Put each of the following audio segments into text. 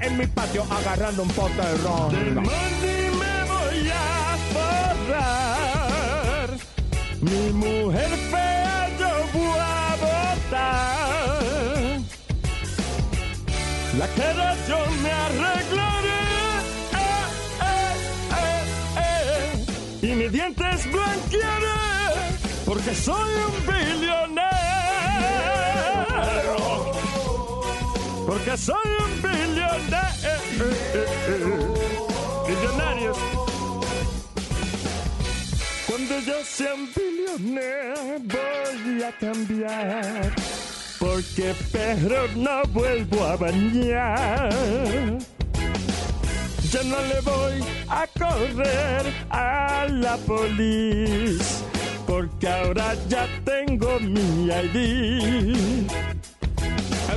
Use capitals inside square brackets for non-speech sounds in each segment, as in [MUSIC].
en mi patio agarrando un pote de ron. me voy a forrar. Mi mujer fea yo voy a botar. La cara yo me arreglaré. Eh, eh, eh, eh. Y mis dientes blanquearé. Porque soy un billonero. Porque soy un billonero. Millonarios. Cuando yo sea un billonero voy a cambiar. Porque perro no vuelvo a bañar. Yo no le voy a correr a la policía. Porque ahora ya tengo mi ID.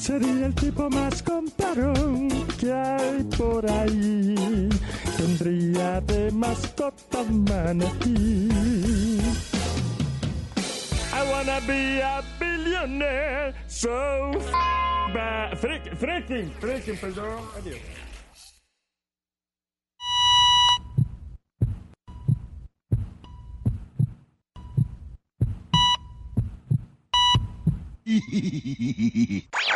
Sería el tipo más comparón que hay por ahí. Tendría de mascota manatí. I wanna be a billionaire, so f ba- freak- freaking, freaking, perdón, adiós. [LAUGHS]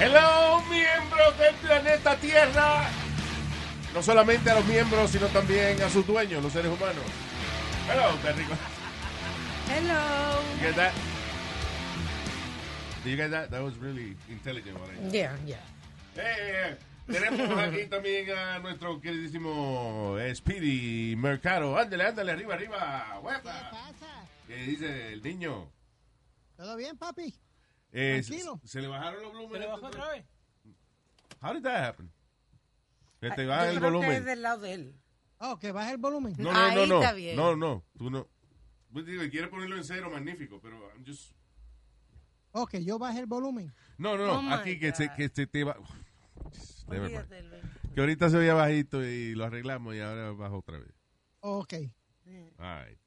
Hello, miembros del planeta Tierra. No solamente a los miembros, sino también a sus dueños, los seres humanos. Hello, qué rico. Hello. You get that? Did you get that? That was really intelligent. what I did. Yeah, yeah. Eh, tenemos [LAUGHS] aquí también a nuestro queridísimo eh, Speedy Mercado. Ándale, ándale, arriba, arriba. ¡Huepa! pasa? ¿Qué dice el niño? ¿Todo bien, papi? Eh, se, Tranquilo. se le bajaron los volúmenes. ¿Se le bajó otra vez? How did that happen? Que te baja el que volumen. es del lado de él. Oh, que baje el volumen. No, no, Ahí no, no. está bien. No, no. Tú no. Pues digo, quiere ponerlo en cero, magnífico, pero I'm just... Oh, que yo baje el volumen. No, no, no. Oh, aquí que se, que se te va... [SIGHS] Que ahorita se veía bajito y lo arreglamos y ahora baja otra vez. Ok. All right.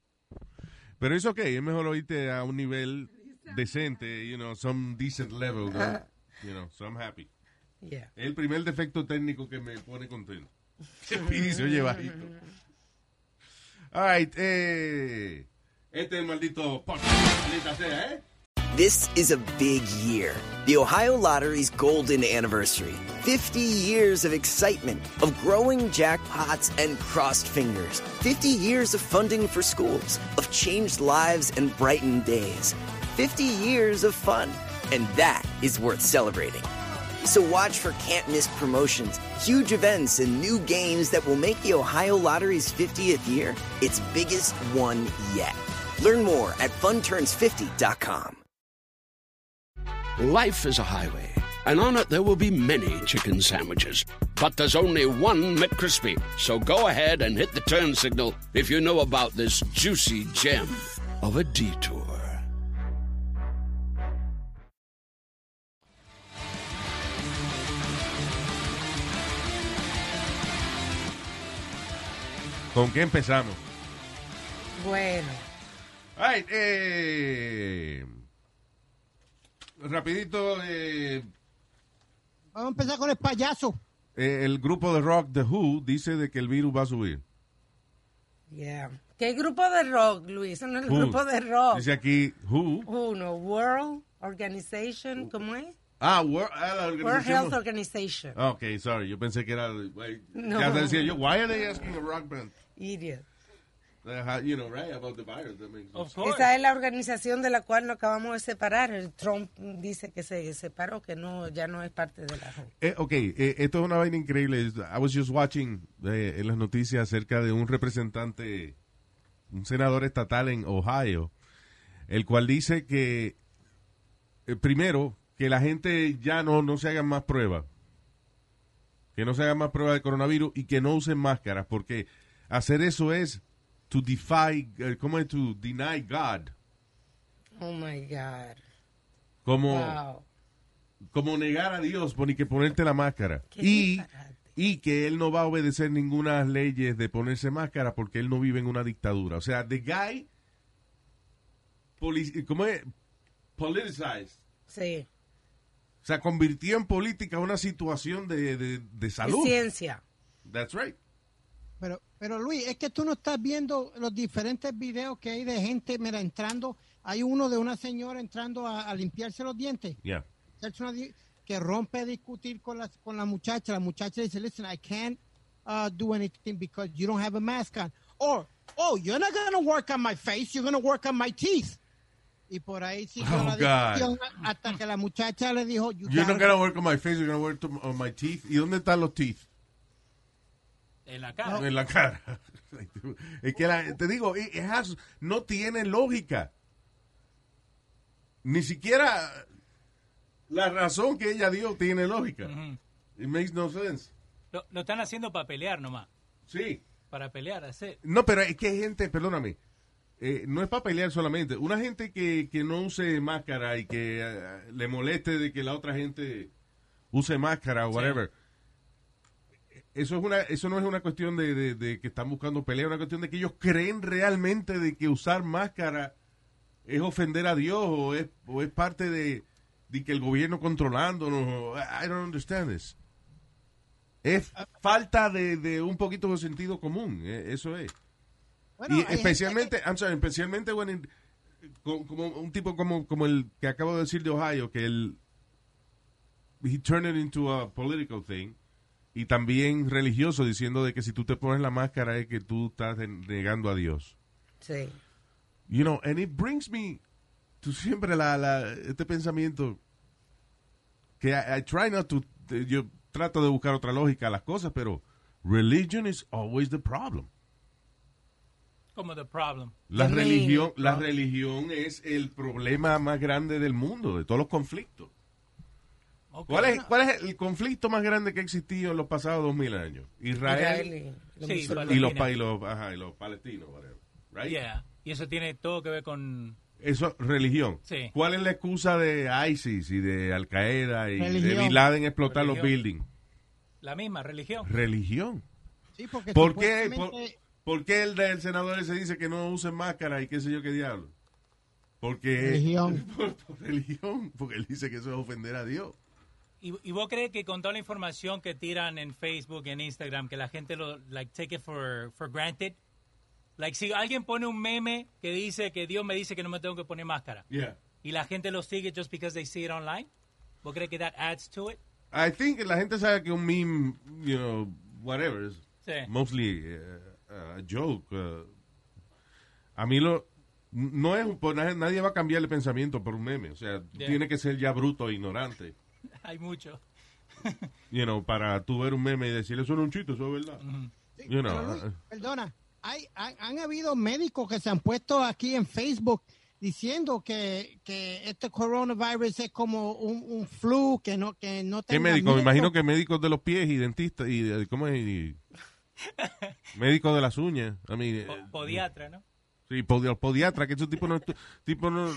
Pero es ok, es mejor oírte a un nivel decente, you know, some decent level, [LAUGHS] ¿no? you know, so I'm happy. Yeah. El primer defecto técnico que me pone contento. [LAUGHS] Que Speedy se oye bajito. All right, eh, este es el maldito podcast, sea, ¿eh? This is a big year. The Ohio Lottery's golden anniversary. 50 years of excitement, of growing jackpots and crossed fingers. 50 years of funding for schools, of changed lives and brightened days. 50 years of fun. And that is worth celebrating. So watch for can't miss promotions, huge events, and new games that will make the Ohio Lottery's 50th year its biggest one yet. Learn more at funturns50.com. Life is a highway, and on it there will be many chicken sandwiches. But there's only one McCrispy. So go ahead and hit the turn signal if you know about this juicy gem of a detour. ¿Con qué empezamos? Bueno. Ay, eh, rapidito, eh, Vamos a empezar con el payaso. eh, el grupo de rock The Who dice de que el virus va a subir. Yeah. ¿Qué grupo de rock, Luis? No es el Who. grupo de rock. Dice aquí Who. Uno, World Organization, ¿cómo es? Ah, World, ah, World. Health Organization. Ah, Ok, sorry, yo pensé que era. No. Ya decía yo, why are they asking a rock band? Idiot. Uh, you know, right, about the virus. That makes sense. Esa es la organización de la cual nos acabamos de separar. El Trump dice que se separó, que no ya no es parte de la Eh, ok, eh, esto es una vaina increíble. I was just watching eh, en las noticias acerca de un representante, un senador estatal en Ohio, el cual dice que, eh, primero, que la gente ya no, no se hagan más pruebas. Que no se hagan más pruebas de coronavirus y que no usen máscaras, porque hacer eso es to defy, eh, ¿cómo es? To deny God. Oh my God. Como, Wow. como negar a Dios por ni que ponerte la máscara. Qué Y, disparate. y que él no va a obedecer ninguna leyes de ponerse máscara porque él no vive en una dictadura. O sea, the guy, ¿cómo es? Politicized. Sí. O sea, convirtió en política una situación de, de, de Y salud. ciencia. That's right. Pero, pero Luis, es que tú no estás viendo los diferentes videos que hay de gente, mira, entrando. Hay uno de una señora entrando a, a limpiarse los dientes. Yeah. que rompe a discutir con la, con la muchacha. La muchacha dice, listen, I can't uh, do anything because you don't have a mask on. Or, oh, you're not going to work on my face, you're going to work on my teeth. Y por ahí siguió Oh, la discusión hasta que la muchacha le dijo, you You're not gonna work on my face, you're gonna work on my teeth. ¿Y dónde están los teeth? En la cara. En la cara. [LAUGHS] Es que la- te digo, it- has- no tiene lógica. Ni siquiera la razón que ella dio tiene lógica. It makes no sense. Lo, lo están haciendo para pelear nomás. Sí. Para pelear, hacer. No, pero es que hay gente, perdóname, eh, no es para pelear solamente. Una gente que, que no use máscara y que eh, le moleste de que la otra gente use máscara o whatever. Eso, es una, eso no es una cuestión de, de- de que están buscando pelea, es una cuestión de que ellos creen realmente de que usar máscara es ofender a Dios o es, o es parte de, de que el gobierno controlándonos. I don't understand this. Es falta de, de un poquito de sentido común, eh, eso es. Bueno, y especialmente, I'm sorry, especialmente when como, un tipo como, como el que acabo de decir de Ohio, que él he turned it into a political thing y también religioso diciendo de que si tú te pones la máscara es que tú estás negando a Dios. Sí. You know, and it brings me to siempre la, la- este pensamiento que I, I try not to, yo trato de buscar otra lógica a las cosas, pero religion is always the problem. Como the problem. La religión, la religión es el problema más grande del mundo, de todos los conflictos. ¿Cuál es, cuál es el conflicto más grande que ha existido en los pasados dos mil años? Israel, Israel y los Sí, y, los, y, los, ajá, y los palestinos, whatever, right? Yeah. Y eso tiene todo que ver con. Eso, religión. Sí. ¿Cuál es la excusa de ISIS y de Al Qaeda y de. Bin Laden explotar los buildings? La misma religión. Religión. Sí, porque ¿Por qué, por, por qué el del senador se dice que no usen máscara y qué sé yo qué diablo? Porque Religión. [LAUGHS] Por, por religión, porque él dice que eso es ofender a Dios. ¿Y, y vos crees que con toda la información que tiran en Facebook y en Instagram, que la gente lo, like, take it for, for granted? Like, si alguien pone un meme que dice que Dios me dice que no me tengo que poner máscara. Yeah. y la gente lo sigue just because they see it online. ¿Vos crees que that adds to it? I think la gente sabe que un meme, you know, whatever, is Sí. mostly uh, a joke. uh, a mí lo no es un- pues, nadie nadie va a cambiar el pensamiento por un meme, o sea, Yeah. tiene que ser ya bruto e ignorante, [LAUGHS] Hay mucho. [LAUGHS] you know, para tú ver un meme y decirle eso no es un chiste, eso es verdad. You know, Pero, Luis, uh, perdona, hay, han, han habido médicos que se han puesto aquí en Facebook diciendo que, que este coronavirus es como un, un flu, que no, que no ¿Qué médico? Me imagino que médicos de los pies y dentistas y de- ¿cómo es? Y- médicos de las uñas. I mean, eh, Po- Podiatra, ¿no? Sí, podi- podiatra, que ese tipo no, tipo no,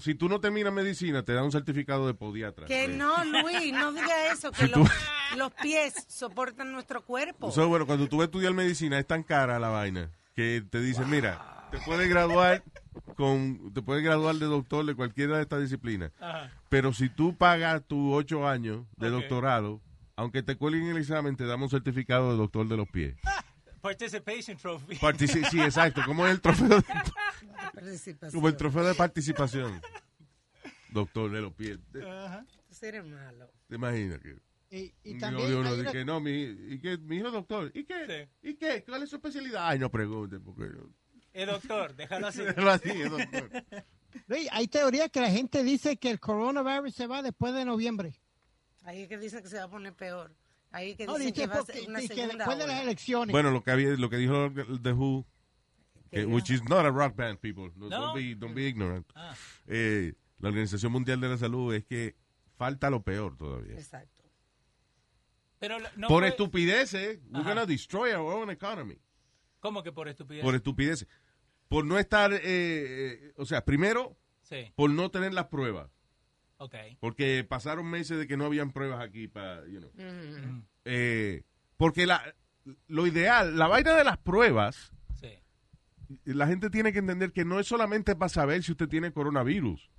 si tú no terminas medicina, te da un certificado de podiatra. Que Sí. no, Luis, no diga eso, que Si tú- los, los pies soportan nuestro cuerpo. So, bueno, cuando tú vas a estudiar medicina es tan cara la vaina que te dicen, mira, te puedes graduar con, te puedes graduar de doctor de cualquiera de estas disciplinas, pero si tú pagas tus ocho años de doctorado, aunque te cuelguen el examen, te damos un certificado de doctor de los pies. [LAUGHS] Participation trophy. Partici- sí, exacto, como es el trofeo de, [LAUGHS] Participación. como el trofeo de participación. Doctor de los pies. ¿Te, Ajá. Tú eres malo. te imaginas que Y, y también hay dice una- que no, mi, y que, mi hijo es doctor. ¿Y qué? ¿Y qué? ¿Cuál es su especialidad? Ay, no pregunte, porque yo- Eh, doctor, déjalo así. [LAUGHS] Déjalo así, eh, doctor. Luis, hay teorías que la gente dice que el coronavirus se va después de noviembre. Ahí es que dicen que se va a poner peor. Ahí es que No, dice que va a porque- ser una segunda después de las elecciones. Bueno, lo que había, lo que dijo The Who, que, which is not a rock band, people. No, No. Don't, be, don't be ignorant. Ah. Eh, la Organización Mundial de la Salud es que falta lo peor todavía. Exacto. Pero no por fue- estupideces, we're Ajá. gonna destroy our own economy. ¿Cómo que por estupidez? Por estupideces. Por no estar, eh, eh, o sea, primero, Sí, por no tener las pruebas. Ok. Porque pasaron meses de que no habían pruebas aquí para, you know. Ujú. Eh, porque la, lo ideal, la vaina de las pruebas, Sí. la gente tiene que entender que no es solamente para saber si usted tiene coronavirus.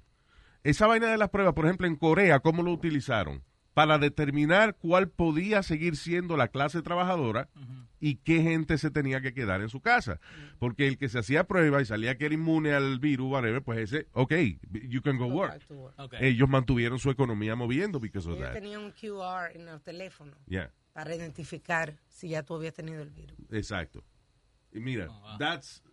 Esa vaina de las pruebas, por ejemplo, en Corea, ¿cómo lo utilizaron? Para determinar cuál podía seguir siendo la clase trabajadora y qué gente se tenía que quedar en su casa. Porque el que se hacía prueba y salía que era inmune al virus, whatever, pues ese, ok, you can go Go work. Ellos mantuvieron su economía moviendo because of Ellos that. tenían un QR en el teléfono Yeah. para identificar si ya tú habías tenido el virus. Exacto. Y mira, Oh, wow. that's,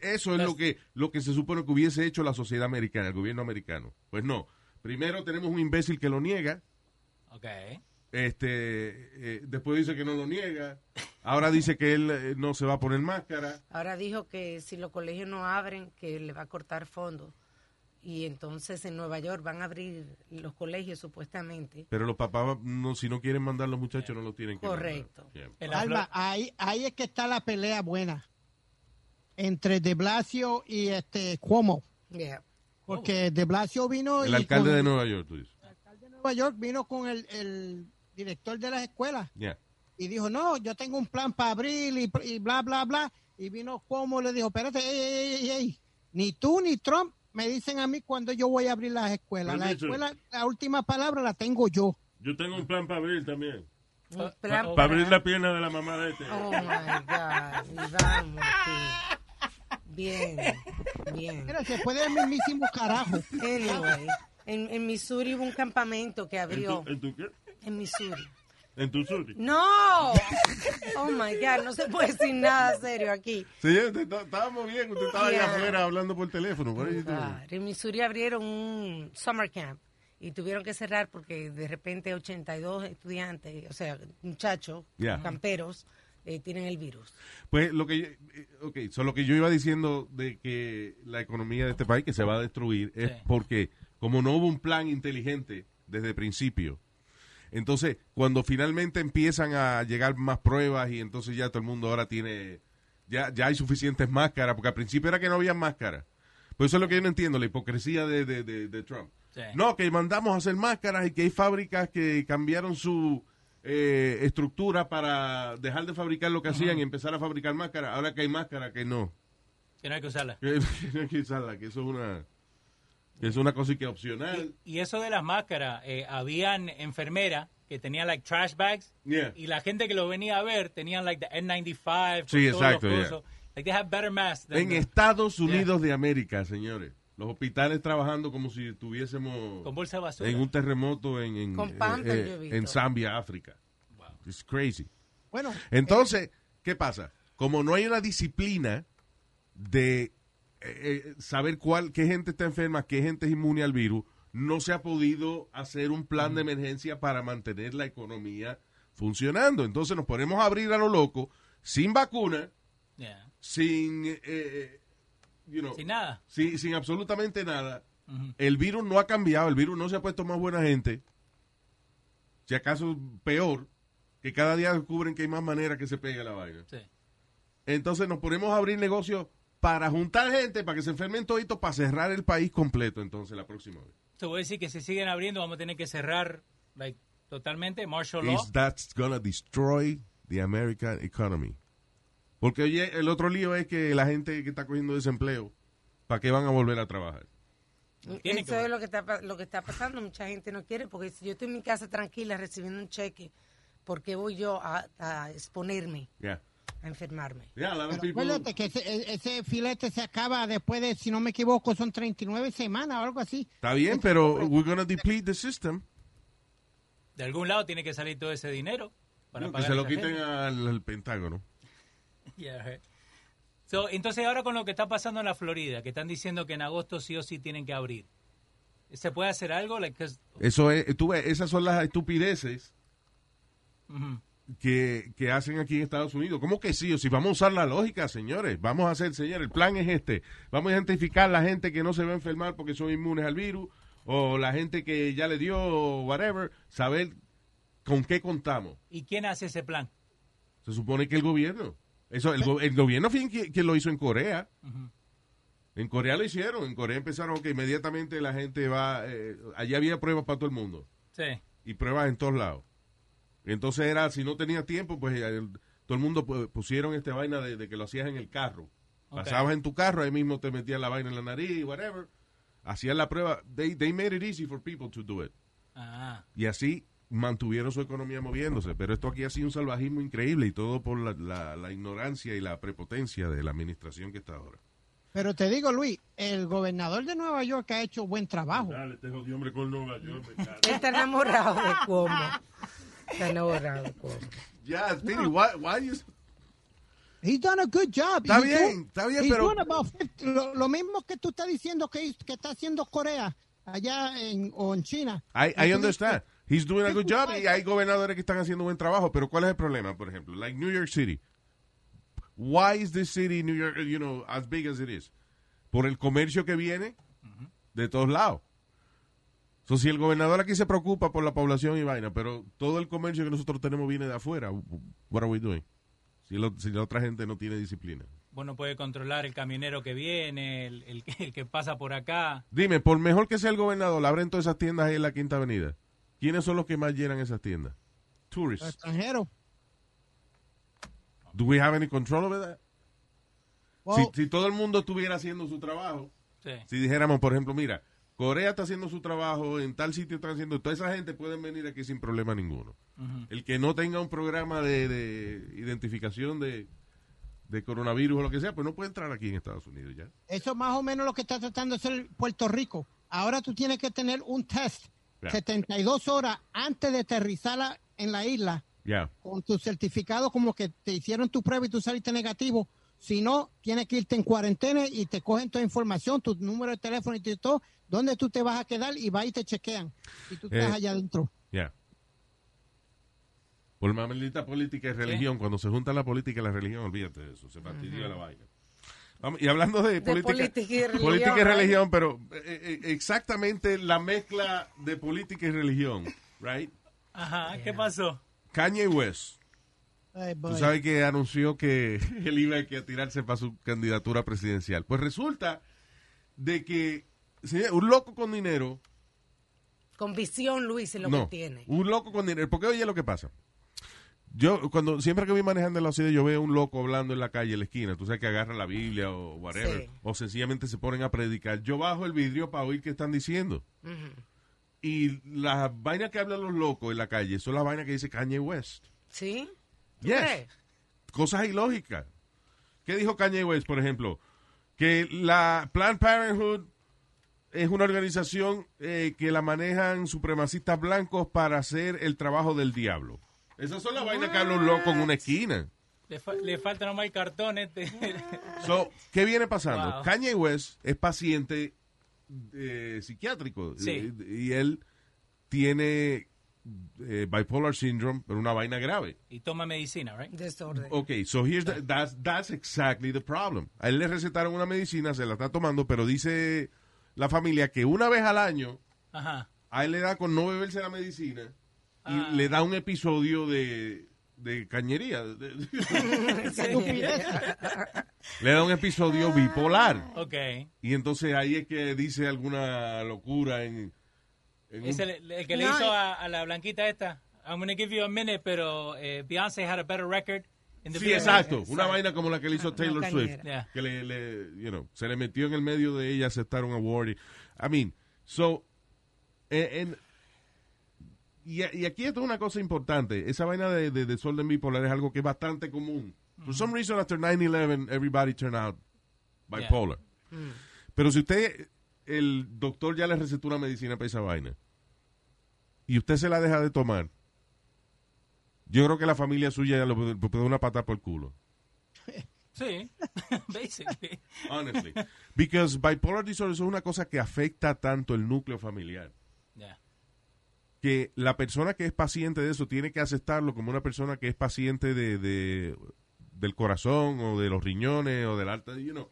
eso es lo que, lo que se supone que hubiese hecho la sociedad americana, el gobierno americano. Pues no. Primero tenemos un imbécil que lo niega, Ok. este, eh, después dice que no lo niega, ahora dice que él eh, no se va a poner máscara. Ahora dijo que si los colegios no abren, que le va a cortar fondos. Y entonces en Nueva York van a abrir los colegios supuestamente. Pero los papás, no, si no quieren mandar los muchachos, no los tienen que Correcto. mandar. La Alma, ahí, ahí es que está la pelea buena entre De Blasio y este Cuomo. Yeah. Porque De Blasio vino El y alcalde con de el- Nueva York, tú dices. Nueva York vino con el, el director de las escuelas Yeah. y dijo, no, yo tengo un plan para abrir y, y bla, bla, bla. Y vino Cuomo y le dijo, espérate, ey, ey, ey, ey, ni tú ni Trump me dicen a mí cuando yo voy a abrir las escuelas. La escuela, la última palabra la tengo yo. Yo tengo un plan para abrir también. Un plan oh, Para abrir la pierna de la mamá de este. Oh my God. Y vamos. Bien, bien. Mira, se puede el mismísimo carajo. Anyway, en, en Missouri hubo un campamento que ¿En abrió. tu, en tu qué? En Missouri. En tu sur. ¡No! Oh my God, no se puede decir nada serio aquí. Está- estábamos bien, usted estaba allá afuera hablando por teléfono. Ah, en Missouri abrieron un summer camp y tuvieron que cerrar porque de repente 82 estudiantes, o sea, muchachos, Yeah. camperos, eh, tienen el virus. Pues lo que, yo- eh, ok, so lo que yo iba diciendo de que la economía de este país que se va a destruir es Sí. porque como no hubo un plan inteligente desde el principio, entonces cuando finalmente empiezan a llegar más pruebas y entonces ya todo el mundo ahora tiene, ya, ya hay suficientes máscaras, porque al principio era que no había máscaras. Pues eso es lo que yo no entiendo, la hipocresía de, de, de- de Trump. Sí. No, que mandamos a hacer máscaras y que hay fábricas que cambiaron su eh, estructura para dejar de fabricar lo que hacían y empezar a fabricar máscaras. Ahora que hay máscaras, que no. Que no hay que usarla. [LAUGHS] Que no hay que usarla, que eso es una, es una cosa que es opcional. Y eso de las máscaras, eh, habían enfermeras que tenían like trash bags Yeah. y la gente que lo venía a ver tenían like the N95. con Sí, exacto, yeah. Like they have better masks. than En the- Estados Unidos de América, señores. Los hospitales trabajando como si estuviésemos Con bolsa de basura. en un terremoto en, en, Con eh, eh, en Zambia, África. It's crazy. Bueno, Entonces, ¿qué pasa? Como no hay una disciplina de eh, eh, saber cuál, qué gente está enferma, qué gente es inmune al virus, no se ha podido hacer un plan de emergencia para mantener la economía funcionando. Entonces nos ponemos a abrir a lo loco, sin vacuna, Yeah. sin, eh, you know, Sin nada. sin, sin absolutamente nada. El virus no ha cambiado, el virus no se ha puesto más buena gente. Si acaso peor, que cada día descubren que hay más maneras que se pegue la vaina. Sí. Entonces nos ponemos a abrir negocios para juntar gente, para que se enfermen toditos, para cerrar el país completo entonces la próxima vez. Te voy a decir que si siguen abriendo vamos a tener que cerrar like, totalmente martial law. Is that's gonna destroy the American economy. Porque oye, el otro lío es que la gente que está cogiendo desempleo, ¿para qué van a volver a trabajar? Eso es lo que, está, pa- lo que está pasando. Mucha gente no quiere, porque si yo estoy en mi casa tranquila recibiendo un cheque, ¿por qué voy yo a, a exponerme Yeah. A enfermarme? Yeah, pero people- acuérdate que ese, e- ese filete se acaba después de, si no me equivoco, son 39 semanas o algo así. Está bien, pero we're gonna deplete the system. De algún lado tiene que salir todo ese dinero para No, que se lo quiten al, al Pentágono. [LAUGHS] Yeah, right. So, entonces ahora con lo que está pasando en la Florida, que están diciendo que en agosto sí o sí tienen que abrir, ¿se puede hacer algo? Like, Eso es, tú ves, esas son las estupideces Ujú. Que, que hacen aquí en Estados Unidos. ¿Cómo que sí? O si vamos a usar la lógica, señores. Vamos a hacer, señores, el plan es este. Vamos a identificar la gente que no se va a enfermar porque son inmunes al virus, o la gente que ya le dio, whatever, saber con qué contamos. ¿Y quién hace ese plan? Se supone que el gobierno. Eso, el, go- el gobierno fue quien, quien lo hizo en Corea. En Corea lo hicieron. En Corea empezaron que inmediatamente la gente va. eh, allí había pruebas para todo el mundo. Sí. y pruebas en todos lados. Entonces era, si no tenía tiempo, pues el- todo el mundo pu- pusieron esta vaina de, de que lo hacías en el carro. Pasabas en tu carro, ahí mismo te metías la vaina en la nariz, whatever. Hacían la prueba. They, they made it easy for people to do it. Ah, Y así mantuvieron su economía moviéndose. Pero esto aquí ha sido un salvajismo increíble y todo por la, la- la ignorancia y la prepotencia de la administración que está ahora. Pero te digo, Luis, el gobernador de Nueva York ha hecho buen trabajo. Dale, te hombre con Nueva York. Él está enamorado de cómo. [LAUGHS] Está why, why you- He's done a good job. Está He's bien, doing- está bien, he's pero- doing about 50 lo, lo mismo que tú estás diciendo que, que está haciendo Corea allá en, o en China. I, I understand. He's doing a good job y hay gobernadores que están haciendo buen trabajo, pero ¿cuál es el problema? Por ejemplo, like New York City. Why is this city, New York, you know, as big as it is? Por el comercio que viene de todos lados. So, si el gobernador aquí se preocupa por la población y vaina, pero todo el comercio que nosotros tenemos viene de afuera, what are we doing? Si, lo- si la otra gente no tiene disciplina. bueno, puede controlar el camionero que viene, el, el que- el que pasa por acá. Dime, por mejor que sea el gobernador, abren todas esas tiendas ahí en la Quinta Avenida. ¿Quiénes son los que más llenan esas tiendas? Tourists. extranjeros. Do we have any control over that? Well, si, si todo el mundo estuviera haciendo su trabajo, Sí. si dijéramos, por ejemplo, mira, Corea está haciendo su trabajo, en tal sitio están haciendo, toda esa gente puede venir aquí sin problema ninguno. El que no tenga un programa de, de identificación de, de coronavirus o lo que sea, pues no puede entrar aquí en Estados Unidos ya. Eso es más o menos lo que está tratando de hacer Puerto Rico. Ahora tú tienes que tener un test Ya. 72 horas antes de aterrizar en la isla con tu certificado como que te hicieron tu prueba y tú saliste negativo. Si no, tienes que irte en cuarentena y te cogen toda información, tu número de teléfono y todo, dónde tú te vas a quedar y va y te chequean. Y tú estás Eh, allá adentro. Ya. Por más maldita política y religión, cuando se junta la política y la religión, olvídate de eso, se fastidia la vaina. Vamos, y hablando de, política, política y [LAUGHS] religión, política y right? religión, pero eh, eh, exactamente la mezcla de política y religión, right? Ajá, ¿qué pasó? Kanye West, Ay, tú sabes que anunció que [LAUGHS] él iba a tirarse para su candidatura presidencial. Pues resulta de que un loco con dinero Con visión, Luis, es lo no, que tiene. un loco con dinero. Porque oye lo que pasa. Yo, cuando siempre que voy manejando en la ciudad, yo veo un loco hablando en la calle, en la esquina. Tú sabes que agarra la Biblia o whatever. Sí. O sencillamente se ponen a predicar. Yo bajo el vidrio para oír qué están diciendo. Y las vainas que hablan los locos en la calle son las vainas que dice Kanye West. ¿Sí? ¿Tú Yes. crees? Cosas ilógicas. ¿Qué dijo Kanye West, por ejemplo? Que la Planned Parenthood es una organización eh, que la manejan supremacistas blancos para hacer el trabajo del diablo. Esas son las vainas que habla un loco en una esquina. Le, fa- le falta nomás el cartón este. [LAUGHS] So, ¿Qué viene pasando? Wow. Kanye West es paciente eh, psiquiátrico Sí. eh, y él tiene eh, bipolar syndrome, pero una vaina grave. y toma medicina, right? Desorden. Okay, so here's the, that's, that's exactly the problem. A él le recetaron una medicina, se la está tomando, pero dice la familia que una vez al año Ajá. a él le da con no beberse la medicina y Ah. le da un episodio de, de cañería. [LAUGHS] De- [LAUGHS] le da un episodio bipolar. Ok. Y entonces ahí es que dice alguna locura en... en Es un- el, el que le hizo a, a la blanquita esta. I'm gonna give you a minute, pero eh, Beyoncé had a better record in the Sí, exacto. Una vaina como la que le hizo Taylor Swift. Yeah. Que le, le, you know, se le metió en el medio de ella aceptar un award. I mean, so... en- y, y aquí esto es una cosa importante. Esa vaina de, de desorden bipolar es algo que es bastante común. For some reason, after 9-11, everybody turned out bipolar. Pero si usted, el doctor ya le recetó una medicina para esa vaina, y usted se la deja de tomar, yo creo que la familia suya ya le puede una pata por el culo. Sí, [LAUGHS] basically. Honestly. Because bipolar disorder es una cosa que afecta tanto el núcleo familiar. Yeah. Que la persona que es paciente de eso tiene que aceptarlo como una persona que es paciente de, de- del corazón o de los riñones o del alta, you know,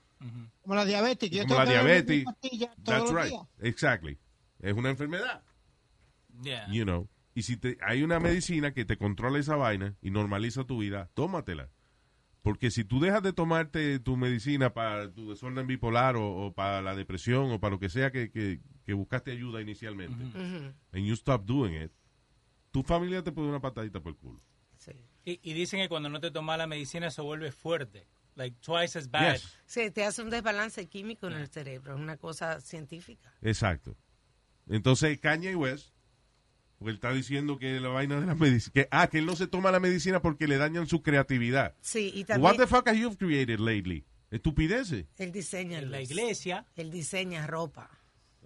Como la diabetes. yo como tengo la diabetes. mi pastilla todos That's los right. días. Exactly. Es una enfermedad. Yeah. you know. Y si te, hay una medicina que te controla esa vaina y normaliza tu vida, tómatela. Porque si tú dejas de tomarte tu medicina para tu desorden bipolar o, o para la depresión o para lo que sea que, que- que buscaste ayuda inicialmente, and you stop doing it, tu familia te puede dar una patadita por el culo. Sí. Y, y dicen que cuando no te tomas la medicina se vuelve fuerte. Like twice as bad. Yes. Sí, te hace un desbalance químico en el cerebro, es una cosa científica. Exacto. Entonces, Kanye West, porque él está diciendo que la vaina de la medicina, que, ah, que él no se toma la medicina porque le dañan su creatividad. Sí, y What también the fuck have you created lately? Estupideces. él diseña En la iglesia. Él diseña ropa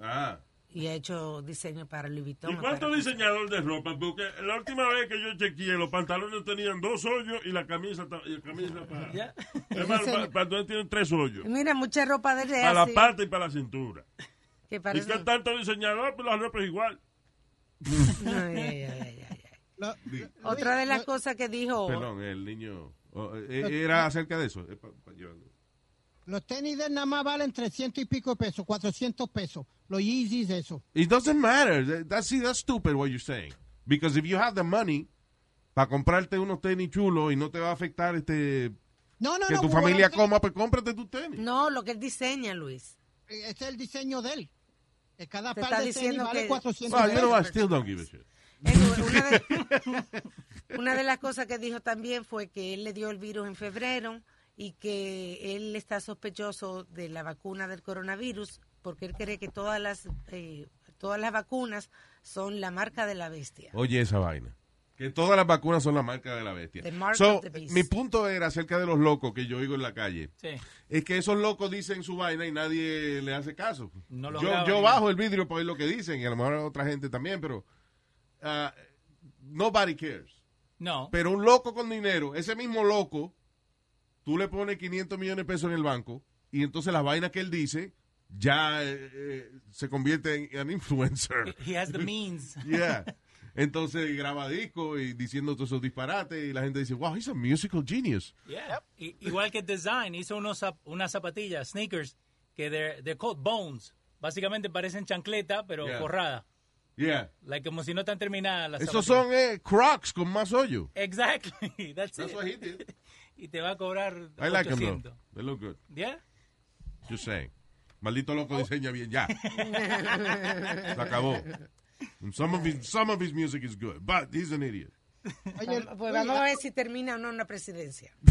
Ah. Y ha hecho diseño para Louis Vuitton. ¿Y cuántos para- diseñadores de ropa? Porque la última vez que yo chequeé, los pantalones tenían dos hoyos y la camisa, y la camisa para... Yeah. Es más, los pa- pantalones tienen tres hoyos. Mira, mucha ropa de Para la parte y para la cintura. que ¿Y qué tanto diseñador? Pues la ropa es igual. Ay, ay, ay, ay, ay. Lo- Otra de las cosas que dijo... Perdón, el niño. oh, eh, era acerca de eso. Eh, Los tenis de él nada más valen 300 y pico de pesos, 400 pesos. Los Yeezys, eso. It doesn't matter. That's, see, that's stupid what you're saying. Because if you have the money para comprarte unos tenis chulos y no te va a afectar este No, no, que no. tu familia coma, pues cómprate tus tenis. No, lo que él diseña, Luis. Ese es el diseño de él. Que cada Te par está de tenis diciendo vale que- 400 Well, you know, I still don't give a shit. Anyway, una, de, [LAUGHS] una de las cosas que dijo también fue que él le dio el virus en febrero y que él está sospechoso de la vacuna del coronavirus porque él cree que todas las eh, todas las vacunas son la marca de la bestia. Oye, esa vaina. Que todas las vacunas son la marca de la bestia. The mark So, of the beast. mi punto era acerca de los locos que yo oigo en la calle. Sí. Es que esos locos dicen su vaina y nadie le hace caso. No lo yo bajo el vidrio para oír lo que dicen y a lo mejor otra gente también, pero ah, nobody cares. No. Pero un loco con dinero, ese mismo loco, tú le pones 500 millones de pesos en el banco y entonces las vainas que él dice ya eh, eh, se convierte en influencer. [LAUGHS] He has the means. [LAUGHS] Yeah. Entonces graba disco y diciendo todos esos disparates y la gente dice, wow, he's a musical genius. Yeah. I- igual que Design hizo unos unas zapatillas, sneakers, que they're, they're called bones. Básicamente parecen chancleta, pero Yeah. forrada. Yeah. Like como si no están terminadas las Esos zapatillas. son eh, crocs con más hoyo. Exactly. [LAUGHS] That's, That's it. what he did. Y te va a cobrar I like them 800. though. They look good. Yeah. Just saying. Maldito loco diseña bien. Ya. [LAUGHS] Se acabó. And Some of, his, some of his music is good, but he's an idiot. Oye, Pues vamos a ver si termina o no en la presidencia. [LAUGHS]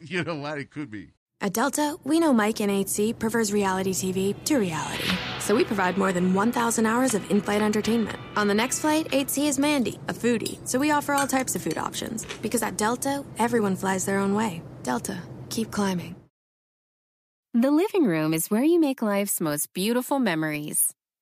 You know what? It could be. At Delta, we know Mike in 8C prefers reality TV to reality. So we provide more than 1,000 hours of in flight entertainment. On the next flight, 8C is Mandy, a foodie. So we offer all types of food options. Because at Delta, everyone flies their own way. Delta, keep climbing. The living room is where you make life's most beautiful memories.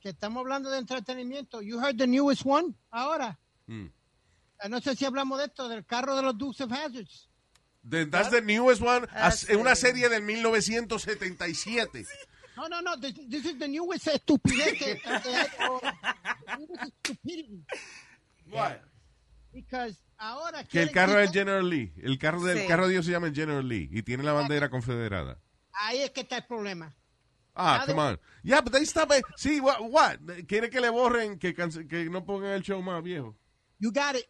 Que estamos hablando de entretenimiento. You heard the newest one ahora. Ah, No sé si hablamos de esto, del carro de los Dukes of Hazzards. The- that's the newest one. Ah, As- en una serie del 1977. No, no, no. This, this is the newest estupidez que, hay. Why? Because ahora Que el carro es General Lee. El carro del Sí. carro de Dios se llama General Lee y tiene la bandera confederada. Ahí es que está el problema. Ah, Ah, come on. Yeah, but they stop it. Sí, what, what? Quiere que le borren, que, que no pongan el show más viejo. You got it.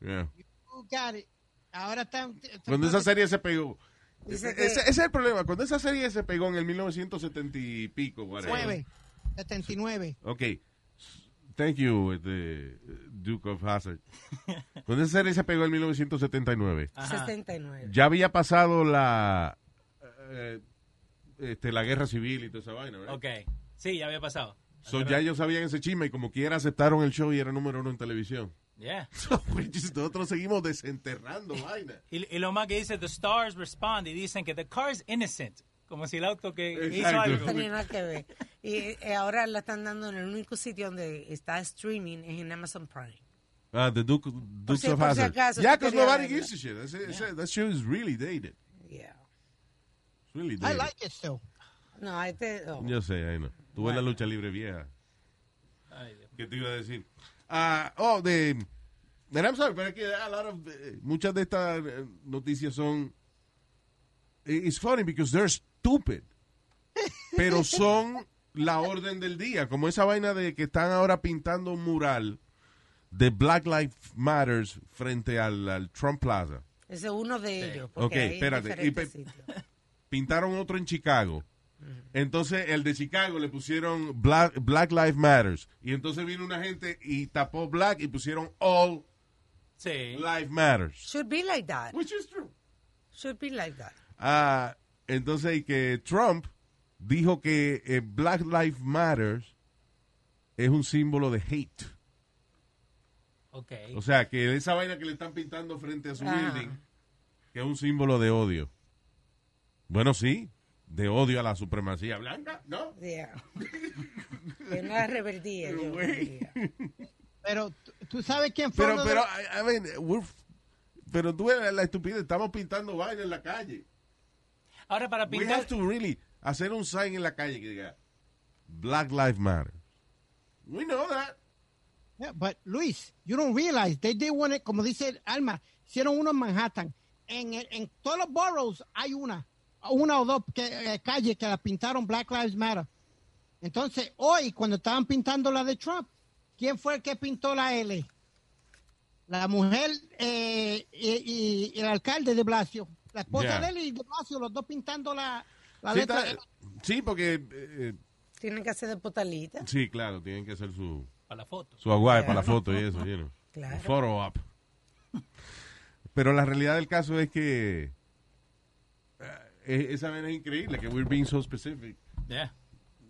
Yeah. You got it. Ahora están... Cuando esa serie se pegó. Ese, es el problema. Cuando esa serie se pegó en el 1970 y pico, whatever. 9, 79. Ok. Thank you, este, Duke of Hazard. [LAUGHS] Cuando esa serie se pegó en 1979, 69. ya había pasado la eh, este, la guerra civil y toda esa vaina, ¿verdad? Ok. Sí, ya había pasado. So, ya ellos sabían ese chisme y como quiera aceptaron el show y era número uno en televisión. Yeah. [LAUGHS] So, nosotros seguimos desenterrando vaina. Y, y lo más que dice, the stars respond y dicen que the car is innocent. Como si el auto que hizo Exacto. algo. No tenía nada que ver. Y eh, ahora la están dando en el único sitio donde está streaming es en Amazon Prime. Ah, the Duke, Dukes si- of por si Hazzard. acaso yeah, because nobody gives a shit. That's it's- That show is really dated. Yeah. Really I like it still. No, este... oh. Yo sé, ahí no. Tuve la lucha libre vieja. ¿Qué te iba a decir? Ah, oh, de... And I'm sorry, pero es que a lot of, eh, muchas de estas eh, noticias son... eh, It's funny because they're stupid. [LAUGHS] Pero son la orden del día. Como esa vaina de que están ahora pintando un mural de Black Lives Matters frente al, al Trump Plaza. Ese es uno de ellos. Ok, Porque hay espérate. Y diferentes pe- sitios. Pintaron otro en Chicago. Entonces, el de Chicago le pusieron Black, Black Lives Matters. Y entonces vino una gente y tapó Black y pusieron All Lives Matters. Should be like that. Which is true. Should be like that. Ah, entonces, y que Trump dijo que eh, Black Lives Matters es un símbolo de hate. Ok. O sea, que esa vaina que le están pintando frente a su Ah. building, que es un símbolo de odio. Bueno, sí, de odio a la supremacía blanca, ¿no? Yeah. que una rebeldía. yo. Pero tú- tú sabes quién fue Pero, de pero, los- I- mean, we're pero tú eres la estupidez, estamos pintando vaina en la calle. Ahora para We pintar... have to really hacer un sign en la calle que diga Black Lives Matter. We know that. Yeah, but Luis, you don't realize they did one, como dice Alma, hicieron uno en Manhattan. En, el- en todos los boroughs hay una, una o dos que, eh, calles que la pintaron Black Lives Matter. Entonces, hoy, cuando estaban pintando la de Trump, ¿quién fue el que pintó la L? La mujer eh, y, el alcalde de Blasio. La esposa Yeah. de él y de Blasio, los dos pintando la, la Sí, letra está- sí, porque, eh, Tienen que hacer de potalita. sí, claro, tienen que hacer su, Para la foto. su aguay Claro. para la foto y eso, [LAUGHS] know. Claro. Photo op. [LAUGHS] Pero la realidad del caso es que eh, esa vaina es increíble, que we're being so specific. Yeah.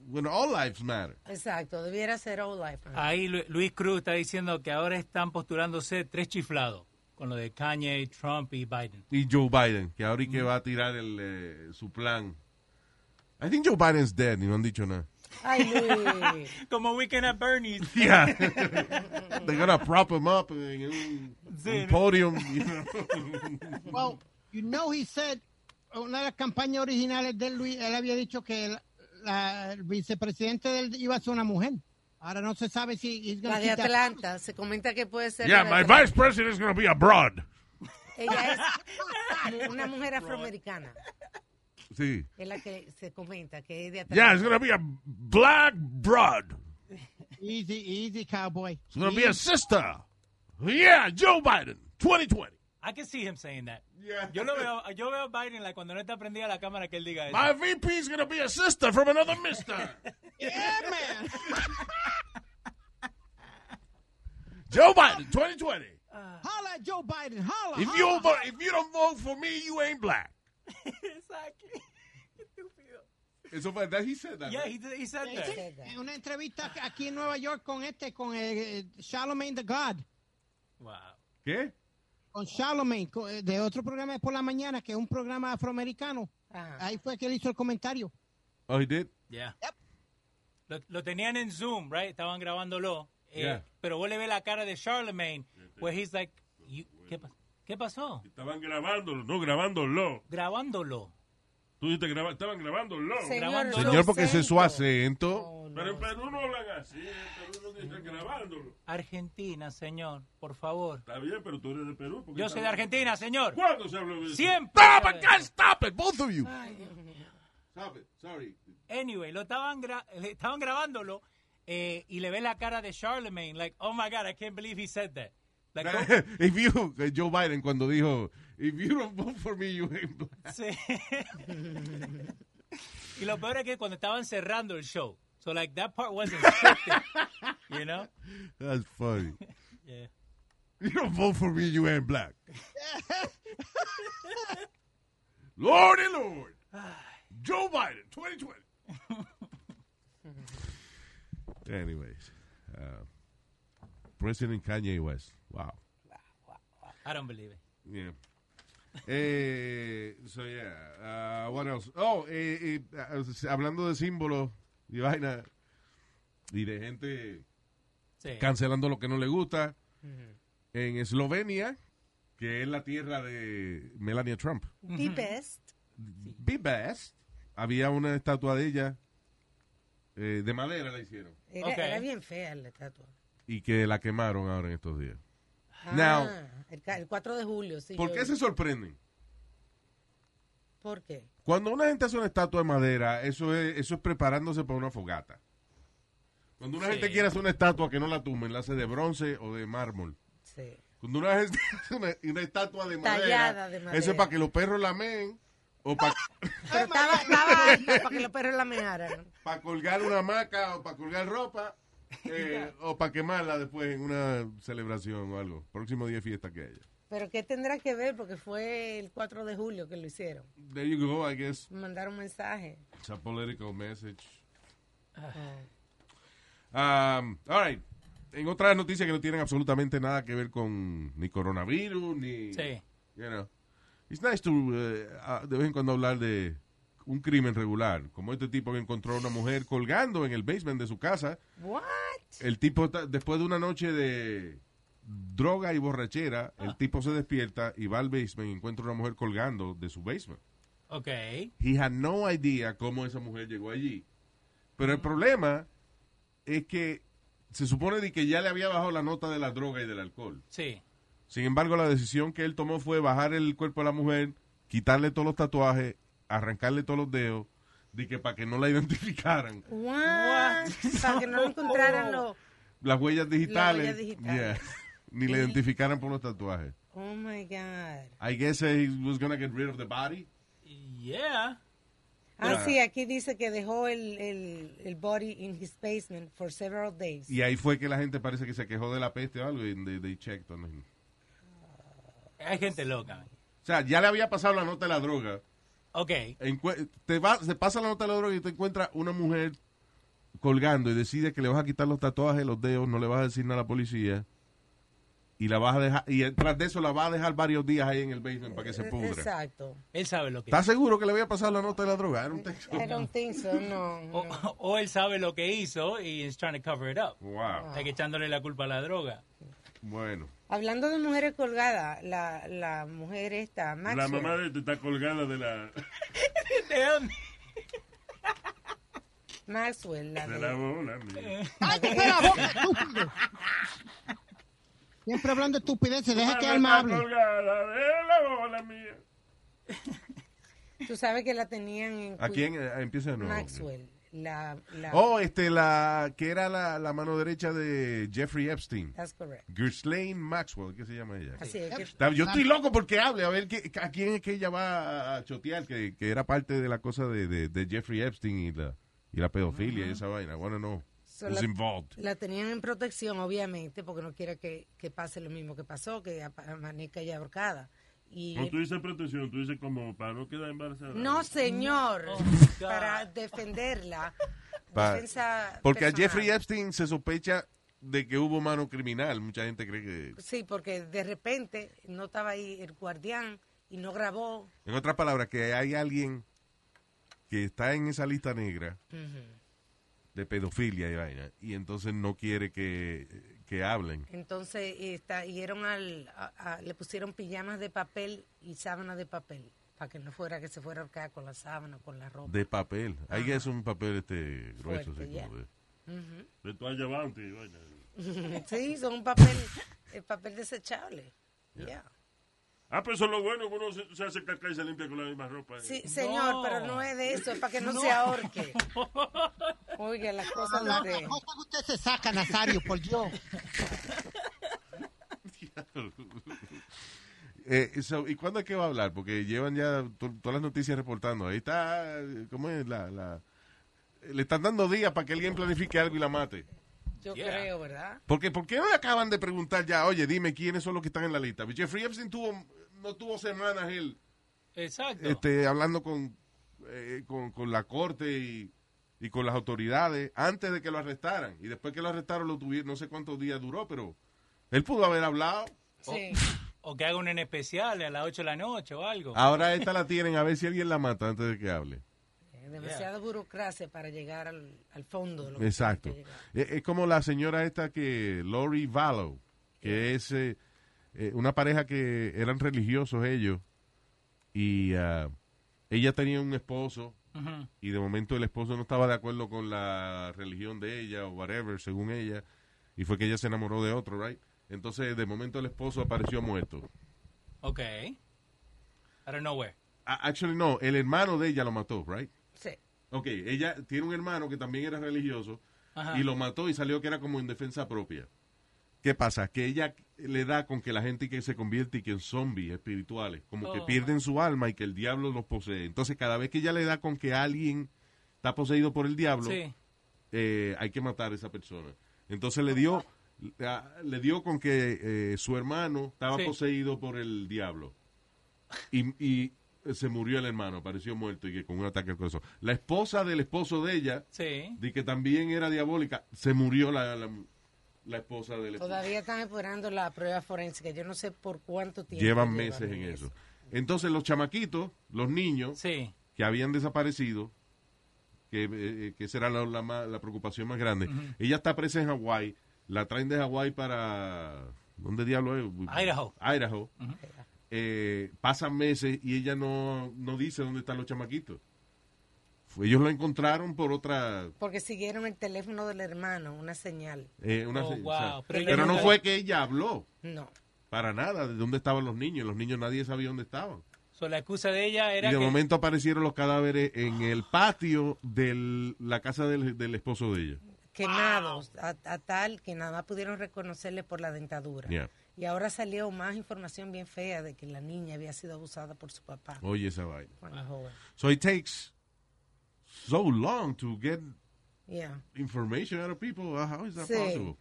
When all lives matter. Exacto, debiera ser all life. Ahí Lu- Luis Cruz está diciendo que ahora están postulándose tres chiflados con lo de Kanye, Trump y Biden. Y Joe Biden, que ahora y que va a tirar el, eh, su plan. I think Joe Biden's dead y no han dicho nada. Ay, Luis. [LAUGHS] Como Weekend at Bernie's. [LAUGHS] Yeah. [LAUGHS] They're gonna prop him up en un, Sí, un ¿no? podium. you know. Well, you know, he said, una de las campañas originales de él, Luis, él había dicho que el, la- el vicepresidente de él iba a ser una mujer. Ahora no se sabe si La de Atlanta. Se comenta que puede ser. yeah, la de my vice president is gonna be a broad. Ella es una mujer afroamericana. Sí. Es la que se comenta que es de Atlanta. Yeah, it's gonna be a black broad. Easy, easy, cowboy. It's gonna be a sister. Yeah, Joe Biden, 2020. I can see him saying that. Yeah. Yo lo veo, yo veo a Biden like, cuando no está prendida la cámara que él diga eso. My VP's gonna be a sister from another mister. [LAUGHS] Yeah, man. [LAUGHS] Joe Biden, 2020. Holla at Joe Biden. Holla. If holla, you holla. vote, if you don't vote for me, you ain't black. [LAUGHS] exactly. Eso fue, that he said that. Yeah, right? he, he said Sí, that. sí. En una entrevista aquí en Nueva York con este, con eh, Charlemagne the God. Wow. ¿Qué? Con Charlemagne, eh, de otro programa de por la mañana, que es un programa afroamericano. Ahí fue que él hizo el comentario. Oh, he did? Yeah. Lo, lo tenían en Zoom, right? Estaban grabándolo. Eh, Yeah. Pero vos le ves la cara de Charlemagne, where he's like, you- ¿qué, ¿qué pasó? Estaban grabándolo, no grabándolo. Grabándolo. Tú dijiste graba, estaban grabándolo. Señor, Señor, porque ese es su acento. Pero en Perú no hablan así, en Perú no dicen grabándolo. Argentina, señor, por favor. Está bien, pero tú eres de Perú. ¿por qué Yo soy de Argentina, señor. ¿Cuándo se habló de eso? Siempre. Stop it, guys, stop it, both of you. Stop it, sorry. Anyway, lo estaban, gra- estaban grabándolo eh, y le ve la cara de Charlemagne, like, oh my God, I can't believe he said that. Like, oh, [LAUGHS] if you, Joe Biden cuando dijo, if you don't vote for me, you ain't black. Sí. y lo peor es que cuando estaban cerrando el show, so like that part wasn't scripted, you know? That's funny. [LAUGHS] Yeah. You don't vote for me, you ain't black. Lordy [LAUGHS] Lord. [SIGHS] Joe Biden, 2020. [LAUGHS] Anyways, uh, President Kanye West. Wow. I don't believe it. Yeah. Eh, so yeah. Uh, what else? Oh, eh, eh, uh, hablando de símbolos y vaina y de gente Sí. cancelando lo que no le gusta. En Eslovenia, que es la tierra de Melania Trump. The best. Be best. Había una estatua de ella eh, de madera la hicieron Era, Ok. era bien fea la estatua. y que la quemaron ahora en estos días. Ah, Now, el, el 4 de julio, sí. ¿por yo- qué se sorprenden? ¿Por qué? Cuando una gente hace una estatua de madera, eso es, eso es preparándose para una fogata. Cuando una Sí. gente quiere hacer una estatua que no la tumben, la hace de bronce o de mármol. Sí. Cuando una gente [LAUGHS] hace una, una estatua de madera, Tallada de eso madera. es para que los perros la meen o para [LAUGHS] Pero estaba, estaba alta para que los perros la mearan. colgar una hamaca o para colgar ropa eh, [LAUGHS] o para quemarla después en una celebración o algo. Próximo día de fiesta que haya. Pero ¿qué tendrá que ver? Porque fue el 4 de julio que lo hicieron. There you go, I guess. Mandaron mensaje. It's a political message. Ah. Um, all right. En otras noticias que no tienen absolutamente nada que ver con ni coronavirus, ni... Sí. You know. It's nice to, eh, ah, de vez en cuando hablar de un crimen regular, como este tipo que encontró a una mujer colgando en el basement de su casa. What? El tipo, después de una noche de droga y borrachera, el tipo se despierta y va al basement y encuentra una mujer colgando de su basement. Ok. He had no idea cómo esa mujer llegó allí. Pero el problema es que se supone de que ya le había bajado la nota de la droga y del alcohol. Sí. Sin embargo, la decisión que él tomó fue bajar el cuerpo de la mujer, quitarle todos los tatuajes, arrancarle todos los dedos, de que para que no la identificaran. [LAUGHS] What? Para que no [LAUGHS] encontraran los... Las huellas digitales. huellas digitales. yeah, [LAUGHS] Ni le identificaran por los tatuajes. Oh my God. I guess he was gonna get rid of the body. Yeah. Ah, sí, aquí dice que dejó el, el, el body in his basement for several days. Y ahí fue que la gente parece que se quejó de la peste o algo y they, they checked on him. Hay gente loca. O sea, ya le había pasado la nota de la droga. Ok. Te va, se pasa la nota de la droga y te encuentra una mujer colgando y decide que le vas a quitar los tatuajes, los dedos, no le vas a decir nada a la policía y la vas a dejar y tras de eso la vas a dejar varios días ahí en el basement para que se pudra. Exacto. Él sabe lo que ¿Estás seguro que le había pasado la nota de la droga? I don't think so. I don't think so, no. O, o él sabe lo que hizo y is trying to cover it up. Wow. Está que echándole la culpa a la droga. Bueno. Hablando de mujeres colgadas, la, la mujer esta, La mamá de está colgada de la, [LAUGHS] ¿De dónde? Maxwell, la de de- la bola. mía. ¡Ay, te espera, boca, estúpido! Siempre hablando estupideces, deja que Alma hable. colgada de la bola mía. Tú sabes que la tenían en... ¿A quién? Eh, empieza de nuevo. Maxwell, La, la, Oh, este, la que era la, la mano derecha de Jeffrey Epstein. That's correct. Ghislaine Maxwell, ¿qué se llama ella? Así es. que- Yo estoy loco porque hable, a ver qué- a quién es que ella va a chotear, que, que era parte de la cosa de, de, de Jeffrey Epstein y la, y la pedofilia y esa vaina. I wanna know So, la, involved. la tenían en protección, obviamente, porque no quiere que, que pase lo mismo que pasó, que amanezca ella ahorcada. Y Cuando tú dices protección, tú dices como para no quedar embarazada. no, señor, Oh, para defenderla. [LAUGHS] Pa- defensa porque a. Jeffrey Epstein se sospecha de que hubo mano criminal. Mucha gente cree que... Sí, porque de repente no estaba ahí el guardián y no grabó. En otras palabras, que hay alguien que está en esa lista negra de pedofilia y vaina, y entonces no quiere que, que hablen. Entonces y está, al, a- a- le pusieron pijamas de papel y sábanas de papel para que no fuera que se fuera a ahorcar con la sábana, con la ropa. De papel. Ahí es un papel este grueso. Fuerte, así ya. como de- Ujú. De toalla bounty, [LAUGHS] sí, son un papel, el papel desechable. Ya. Ah, pero eso es lo bueno, que uno se, se hace caca y se limpia con la misma ropa. Sí, señor, No. pero no es de eso, es para que no, No. se ahorque. [LAUGHS] Oiga, las cosas no de... que usted se saca, Nazario, por Dios. [LAUGHS] Eh, so, ¿Y cuándo es que va a hablar? Porque llevan ya to- todas las noticias reportando. Ahí está, ¿cómo es? La, la- le están dando días para que alguien planifique algo y la mate. Yo Yeah. creo, ¿verdad? Porque, ¿Por qué no le acaban de preguntar ya, oye, dime quiénes son los que están en la lista? Jeffrey Epstein tuvo, no tuvo semanas él Exacto. este, hablando con, eh, con, con la corte y, y con las autoridades antes de que lo arrestaran. Y después que lo arrestaron, lo tuvieron, no sé cuántos días duró, pero él pudo haber hablado. Sí. O [LAUGHS] que haga un en especial a las 8 de la noche o algo. Ahora esta la tienen, a ver si alguien la mata antes de que hable. Eh, Demasiada burocracia para llegar al, al fondo. De lo que Exacto. que llegar. Es, es como la señora esta que, Lori Vallow, que es eh, eh, una pareja que eran religiosos ellos y ah, ella tenía un esposo y de momento el esposo no estaba de acuerdo con la religión de ella o whatever, según ella, y fue que ella se enamoró de otro, right? Entonces, de momento el esposo apareció muerto. Ok. Out of nowhere. A- Actually, no, el hermano de ella lo mató, right? Sí. Ok, ella tiene un hermano que también era religioso y lo mató y salió que era como en defensa propia. ¿Qué pasa? Que ella le da con que la gente que se convierte y que en zombies espirituales, como que pierden su alma y que el diablo los posee. Entonces, cada vez que ella le da con que alguien está poseído por el diablo, Sí. eh, hay que matar a esa persona. Entonces le dio, le dio con que eh, su hermano estaba Sí. poseído por el diablo. Y, y se murió el hermano, apareció muerto y que con un ataque al corazón. La esposa del esposo de ella, Sí. de que también era diabólica, se murió la, la, la esposa del esposo. Todavía están esperando la prueba forense, yo no sé por cuánto tiempo. Llevan meses en eso. Entonces los chamaquitos, los niños Sí. que habían desaparecido, que, eh, que esa era la, la más- la preocupación más grande, ella está presa en Hawái, la traen de Hawái para... ¿Dónde diablo es? Idaho. Idaho. Eh, pasan meses y ella no, no dice dónde están los chamaquitos. Ellos lo encontraron por otra... Porque siguieron el teléfono del hermano, una señal. eh, una Oh, se- o wow. sea, Pero no fue que ella habló, No. para nada, de dónde estaban los niños. Los niños nadie sabía dónde estaban. So, la excusa de ella era Y de que... momento aparecieron los cadáveres en el patio de la casa del, del esposo de ella. Quemados, a, a tal que nada más pudieron reconocerle por la dentadura. Yeah. Y ahora salió más información bien fea de que la niña había sido abusada por su papá. Oye esa vaina. joven. So it takes so long to get Yeah. information out of people. Uh, How is that Sí. possible?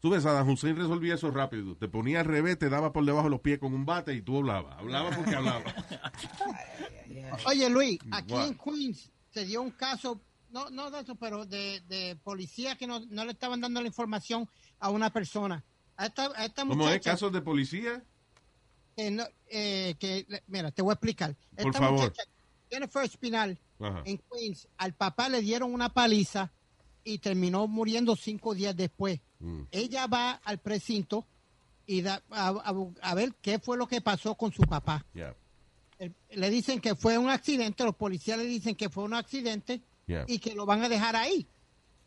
Tú ves, Saddam Hussein resolvía eso rápido. Te ponía al revés, te daba por debajo de los pies con un bate y tú hablabas. Hablaba porque hablaba. [LAUGHS] Oye, Luis, aquí What? en Queens se dio un caso, no, no de eso, pero de, de policía que no, no le estaban dando la información a una persona. A esta, a esta ¿Cómo es? muchacha ¿Casos de policía? que, no- eh, que, mira, te voy a explicar. Por Esta favor. muchacha, Jennifer Espinal, Ajá. en Queens, al papá le dieron una paliza y terminó muriendo cinco días después. Mm. Ella va al precinto y da, a, a- a ver qué fue lo que pasó con su papá. Yeah. Le dicen que fue un accidente, los policías le dicen que fue un accidente Yeah. y que lo van a dejar ahí.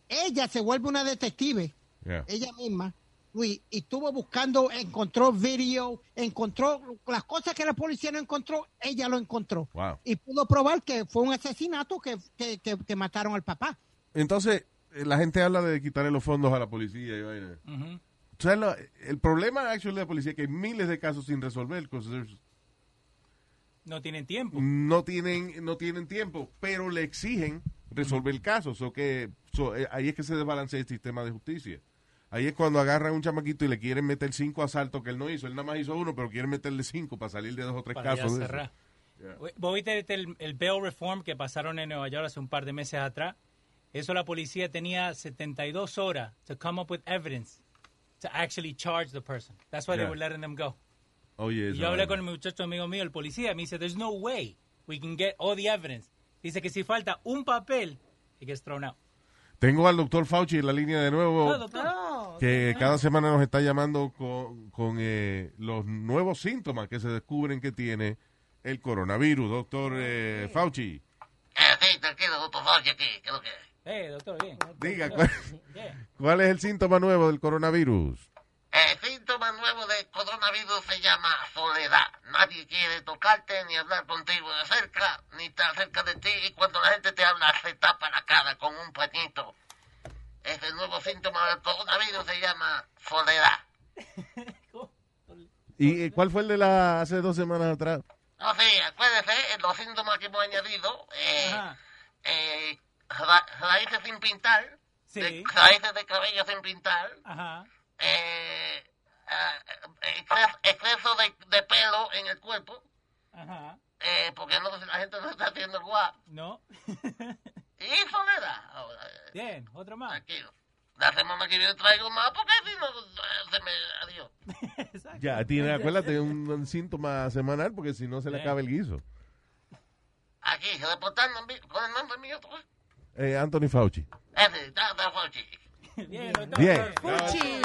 Ella se vuelve una detective, Yeah. ella misma, Luis, y estuvo buscando, encontró video, encontró las cosas que la policía no encontró, ella lo encontró. Wow. Y pudo probar que fue un asesinato que, que, que- que mataron al papá. Entonces, eh, la gente habla de quitarle los fondos a la policía y vaina. Ujú. O sea, lo- el problema actually de la policía es que hay miles de casos sin resolver No tienen tiempo. no tienen no tienen tiempo, pero le exigen resolver el caso. So que, so, eh, ahí es que se desbalancea el sistema de justicia. Ahí es cuando agarran a un chamaquito y le quieren meter cinco asaltos que él no hizo. Él nada más hizo uno, pero quieren meterle cinco para salir de dos o tres para casos. de eso. ¿Vos viste este, el, el bail reform que pasaron en Nueva York hace un par de meses atrás? Eso la policía tenía 72 horas to come up with evidence to actually charge the person. That's why they Yeah. were letting them go. Oye, Y esa yo hablé con el muchacho amigo mío, el policía, me dice, there's no way we can get all the evidence. Dice que si falta un papel, it gets thrown out. Tengo al doctor Fauci en la línea de nuevo. Ah, doctor. Que cada semana nos está llamando con, con, eh, los nuevos síntomas que se descubren que tiene el coronavirus, doctor eh, Fauci. Eh, sí, tranquilo, doctor Fauci aquí, ¿qué es lo que es? Eh, doctor, bien. Diga, ¿cuál, cuál es el síntoma nuevo del coronavirus? El síntoma nuevo del coronavirus se llama soledad. Nadie quiere tocarte ni hablar contigo de cerca, ni estar cerca de ti. Y cuando la gente te habla, se tapa la cara con un pañito. Ese nuevo síntoma del coronavirus se llama soledad. [LAUGHS] ¿Y eh, cuál fue el de la hace dos semanas atrás? No, sí, acuérdese, eh, los síntomas que hemos añadido, eh, eh, ra- raíces sin pintar, de- raíces de cabello sin pintar, Ajá. eh, exceso, exceso de, de pelo en el cuerpo, Ajá. eh, porque no, la gente no está haciendo el guap. No. [LAUGHS] Y soledad. Bien, otro más. Tranquilo. La semana que viene traigo más porque si no se me... Adiós. [LAUGHS] Ya, tiene, acuérdate, un, [LAUGHS] un síntoma semanal porque si no se le acaba el guiso. Aquí, reportando en vi- con el nombre mío. pues. Eh, Anthony Fauci. Ese, está Fauci. Bien, doctor. Bien. Fuchi.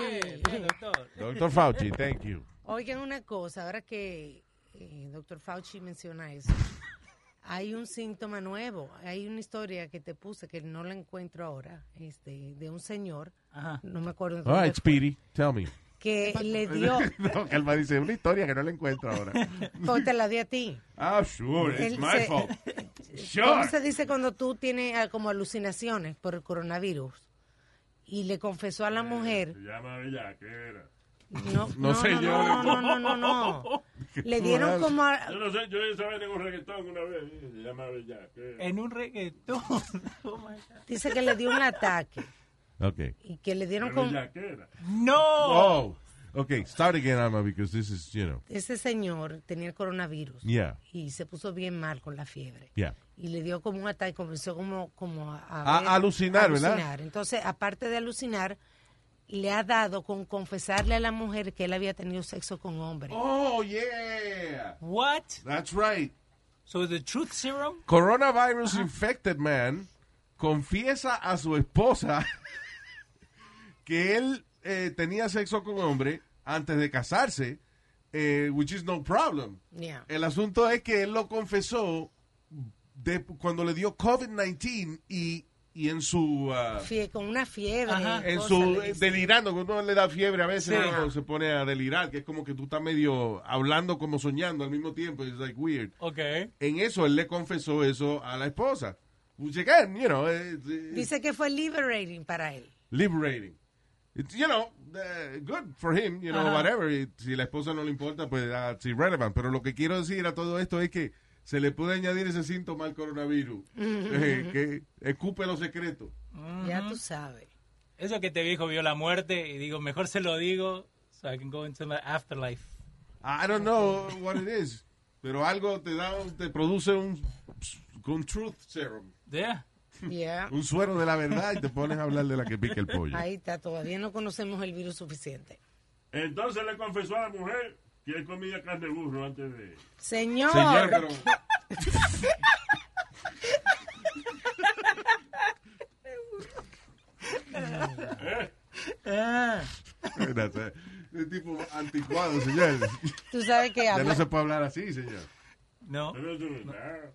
Bien, doctor. Doctor Fauci, thank you. Oigan una cosa, ahora que eh, doctor Fauci menciona eso, hay un síntoma nuevo, hay una historia que te puse que no la encuentro ahora, este, de un señor, no me acuerdo. All right, Speedy, tell me. Que le dio, [LAUGHS] no, Calma dice, una historia que no la encuentro ahora. [LAUGHS] pues te la di a ti. Ah, sure, it's Él my se- fault. [LAUGHS] ¿Cómo se dice cuando tú tienes ah, como alucinaciones por el coronavirus? Y le confesó a la mujer, Se llama bellaquera. No, No sé no, yo. no, no, no, no, no. [LAUGHS] Le dieron como a- Yo no sé, yo estaba en un reggaetón una vez. Se llama bellaquera. En un reggaetón. Oh, my God. dice que le dio un ataque Ok. y que le dieron como bellaquera. No. Oh, okay. Start again, Alma, because this is, you know, ese señor tenía el coronavirus Yeah. y se puso bien mal con la fiebre yeah. y le dio como un ataque comenzó como como a, A- ver- a alucinar, ¿verdad? alucinar. entonces aparte de alucinar le ha dado con confesarle a la mujer que él había tenido sexo con hombres Oh, yeah. What? That's right. So the truth serum? Coronavirus infected man confiesa a su esposa [LAUGHS] que él eh, tenía sexo con hombre antes de casarse, eh, which is no problem. Yeah. El asunto es que él lo confesó de, cuando le dio COVID-19 y, y en su... ah, Fie- con una fiebre en cosa, su delirando, cuando uno le da fiebre a veces Sí. uno se pone a delirar, que es como que tú estás medio hablando como soñando al mismo tiempo, it's like weird. Ok. En eso él le confesó eso a la esposa. Which again, you know, it's, it's dice que fue liberating para él liberating. It's, you know, uh, good for him, you know, Ajá. whatever. Y si la esposa no le importa, pues that's irrelevant. Pero lo que quiero decir a todo esto es que se le puede añadir ese síntoma al coronavirus, [LAUGHS] eh, que escupe los secretos. ya tú sabes Eso que te dijo vio la muerte y digo, mejor se lo digo so I can go into my afterlife. I don't know what it is, pero algo te da, te produce un, un truth serum, Yeah. Yeah. un suero de la verdad y te pones a hablar de la que pica el pollo. ahí está todavía no conocemos el virus suficiente Entonces le confesó a la mujer que él comía carne de burro antes de... señor, Señor, pero- [LAUGHS] Ah. Espérate, Es tipo anticuado, señor. tú sabes que Ya habla no se puede hablar así, señor. No. Verdad.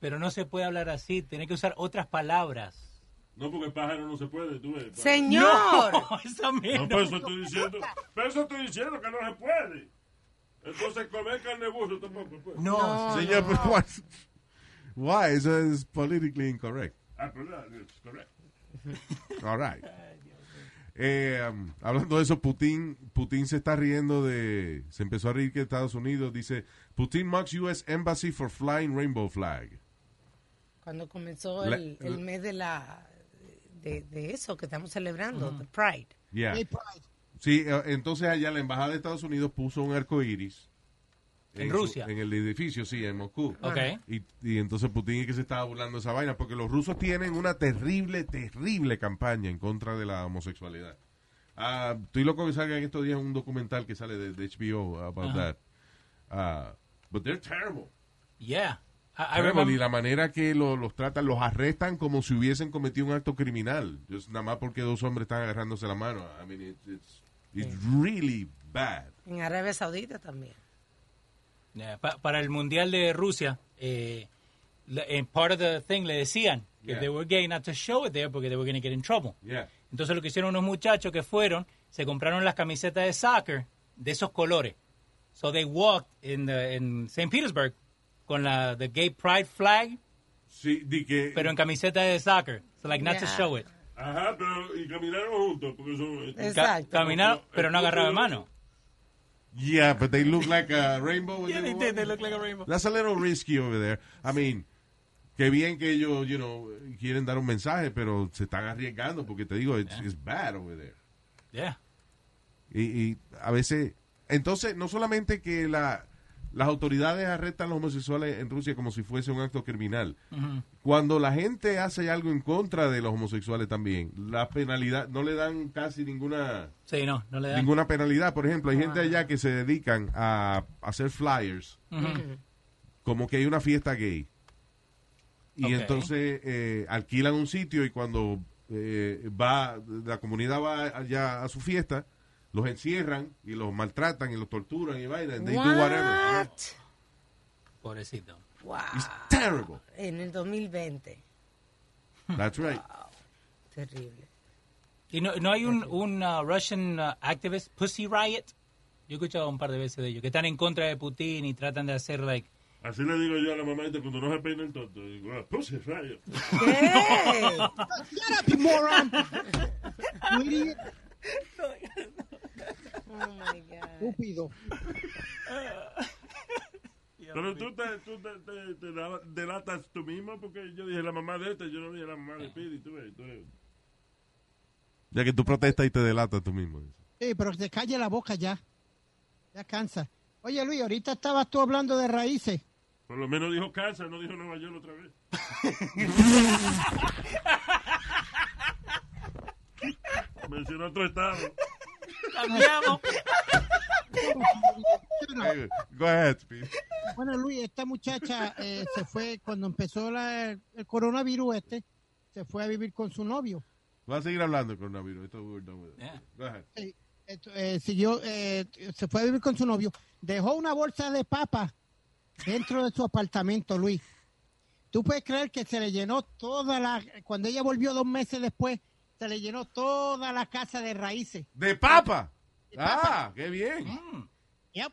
Pero no se puede hablar así. Tiene que usar otras palabras. No, porque pájaro no se puede, tú ves. Señor. [LAUGHS] No, esa mierda. No, pero eso estoy diciendo. Pero eso estoy diciendo que no se puede. Entonces comer carne burro tampoco puede. No. Señor, pero why? Why? Eso es politically incorrect. Ah, pero no, it's correct. [LAUGHS] All right. Eh, um, hablando de eso, Putin, Putin se está riendo de. Se empezó a reír que Estados Unidos dice: Putin mocks U.S. Embassy for flying rainbow flag. Cuando comenzó La- el, el mes de la de, de eso que estamos celebrando, the Pride. Yeah. Sí, eh, entonces allá la embajada de Estados Unidos puso un arco iris. En su- Rusia. en el edificio, sí, en Moscú. Ok. Y, y entonces Putin es que se estaba burlando de esa vaina, porque los rusos tienen una terrible, terrible campaña en contra de la homosexualidad. Ah, estoy loco que salga en estos días un documental que sale de, de HBO about Ajá. that. Ah, but they're terrible. Yeah. I, I Terrible, remember- y la manera que lo- los tratan, los arrestan como si hubiesen cometido un acto criminal. Just nada más porque dos hombres están agarrándose la mano. I mean, it's, it's, it's really bad. En Arabia Saudita también. Yeah, pa- para el Mundial de Rusia, eh, en part of the thing le decían que Yeah. they were gay not to show it there porque they were going to get in trouble. Yeah. Entonces lo que hicieron unos muchachos que fueron, se compraron las camisetas de soccer de esos colores. So they walked in, the, in St. Petersburg con la the gay pride flag, Sí, di que... pero en camiseta de soccer. So like not to show it. Ajá, pero y caminaron juntos. Porque son, Ca- Exacto. caminaron, pero no agarraban de mano. Yeah, but they look like a rainbow. Yeah, did. They look like a rainbow. That's a little risky over there. I mean, qué bien que ellos, you know, quieren dar un mensaje, pero se están arriesgando porque te digo, it's, it's bad over there. Yeah. Y, y a veces, entonces, no solamente que la, las autoridades arrestan a los homosexuales en Rusia como si fuese un acto criminal. Cuando la gente hace algo en contra de los homosexuales también, la penalidad, no le dan casi ninguna Sí, no, no le dan. ninguna penalidad. Por ejemplo, hay gente allá que se dedican a hacer flyers como que hay una fiesta gay. Y entonces eh, alquilan un sitio y cuando eh, va la comunidad va allá a su fiesta, los encierran y los maltratan y los torturan y vaina. and they do whatever. What? Pobrecito. Wow. It's terrible. En el 2020. That's right. Terrible. ¿Y no, no hay un, un uh, Russian uh, activist, Pussy Riot? Yo he escuchado un par de veces de ellos, que están en contra de Putin y tratan de hacer, like... Así le digo yo a la mamá cuando no se peina el tonto. Digo, ah, puse rayo. ¿Qué? [LAUGHS] Shut up, you moron. [LAUGHS] You idiot. Oh my God. Estúpido. [LAUGHS] Pero tú, te, tú te, te- te dela- delatas tú mismo porque yo dije la mamá de este, yo no dije la mamá de Pidi. Tú ves, tú ves. Ya que tú protestas y te delatas tú mismo. Sí, pero que se calle la boca ya. Ya cansa. Oye, Luis, ahorita estabas tú hablando de raíces. Por lo menos dijo Kansas, no dijo Nueva York otra vez. [LAUGHS] Mencionó otro estado. Cambiamos. Go ahead. Bueno, Luis, esta muchacha eh, se fue cuando empezó la- el coronavirus este, se fue a vivir con su novio. Vas a seguir hablando del coronavirus. Esto we're done with it. Yeah. Go ahead. Eh, esto, eh, siguió, eh, se fue a vivir con su novio. Dejó una bolsa de papa dentro de su apartamento, Luis. Tú puedes creer que se le llenó toda la, cuando ella volvió dos meses después, se le llenó toda la casa de raíces. ¡De papa! De papa. Ah, qué bien. Yep.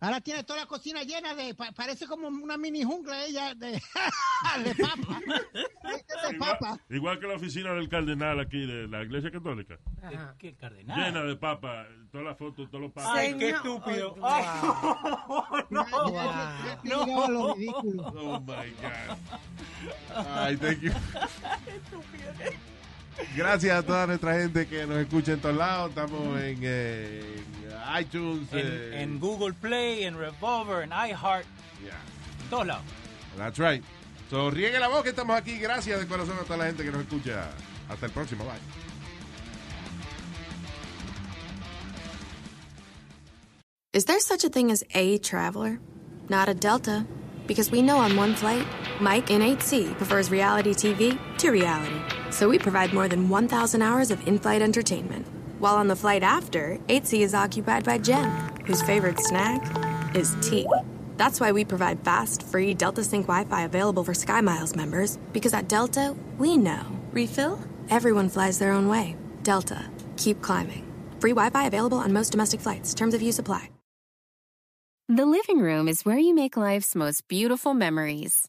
Ahora tiene toda la cocina llena de, pa- parece como una mini jungla ella de, [LAUGHS] de papa. de papa. Igual, igual que la oficina del cardenal aquí de la iglesia católica. Ajá. ¿Qué cardenal? Llena de papas, todas las fotos, todos los papas. Ay, qué estúpido. Ay, [LAUGHS] Ay, no, lo ridículo. Oh my God. Ay, thank you. [LAUGHS] Gracias a toda nuestra gente que nos escucha en todos lados. Estamos en, eh, en iTunes. En, eh, en Google Play, en Revolver, en iHeart, yeah. en todos lados. That's right. So, riegue la voz que estamos aquí. Gracias de corazón a toda la gente que nos escucha. Hasta el próximo. Bye. Is there such a thing as a traveler? Not a Delta. Because we know on one flight, Mike in 8C prefers reality TV to reality. So we provide more than 1,000 hours of in flight entertainment. While on the flight after, 8C is occupied by Jen, whose favorite snack is tea. That's why we provide fast, free Delta Sync Wi Fi available for SkyMiles members, because at Delta, we know Refill? Everyone flies their own way. Delta. Keep climbing. Free Wi Fi available on most domestic flights. Terms of use apply. The living room is where you make life's most beautiful memories.